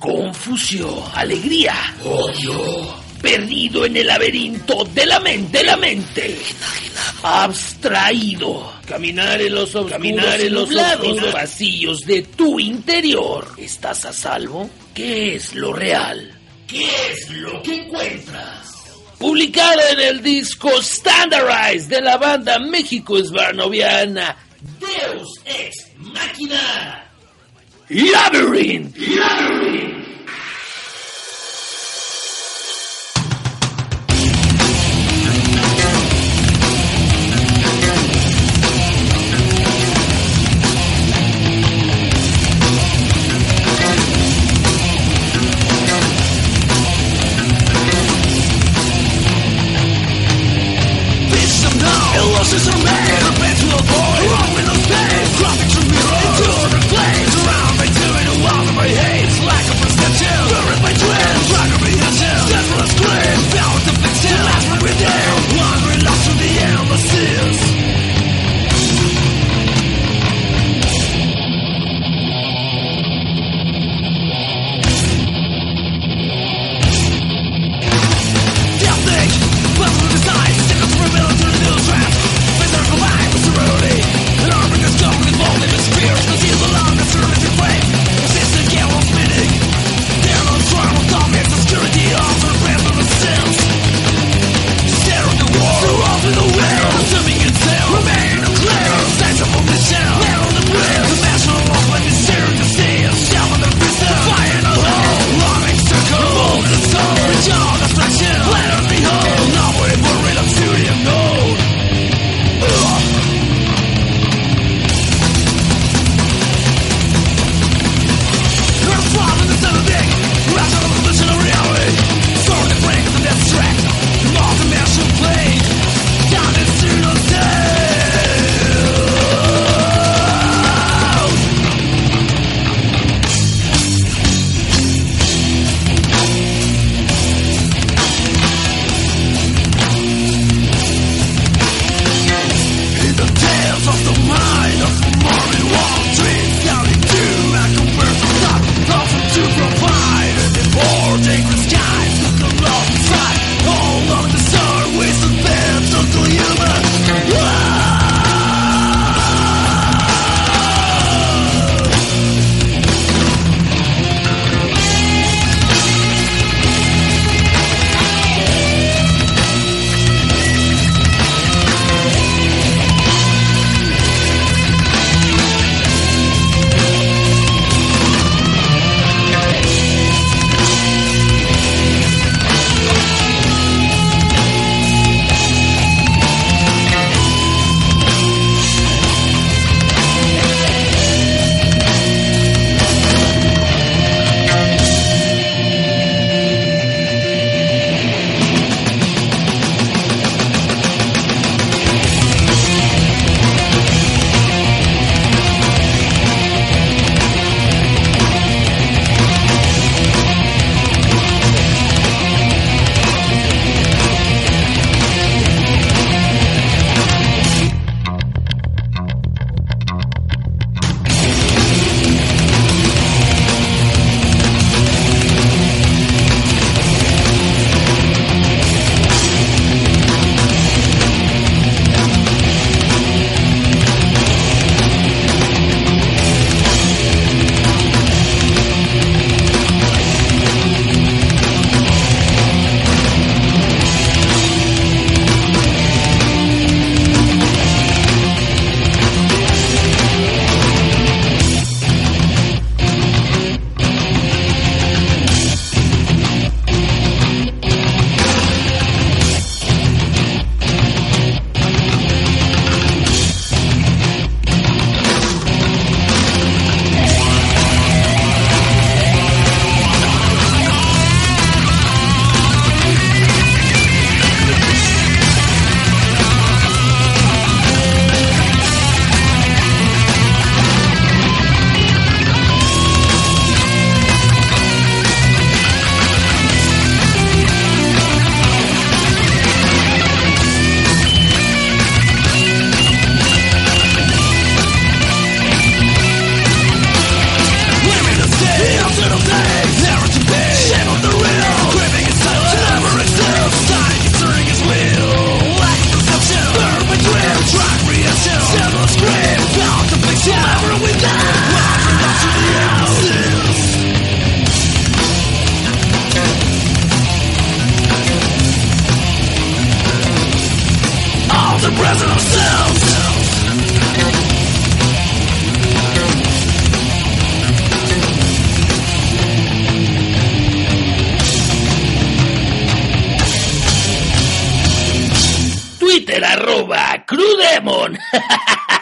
confusión, alegría, odio, perdido en el laberinto de la mente, de la mente, abstraído, caminar en los oscuros, caminar en los oscuros vacíos de tu interior. ¿Estás a salvo? ¿Qué es lo real? ¿Qué es lo que encuentras? Publicado en el disco Standardize de la banda México Esbarnoviana, Deus Ex Machina. Labyrinth. Labyrinth. Illusions are made, a bed to avoid, wrong in those days, dropping to mirror, into arroba Crudemon.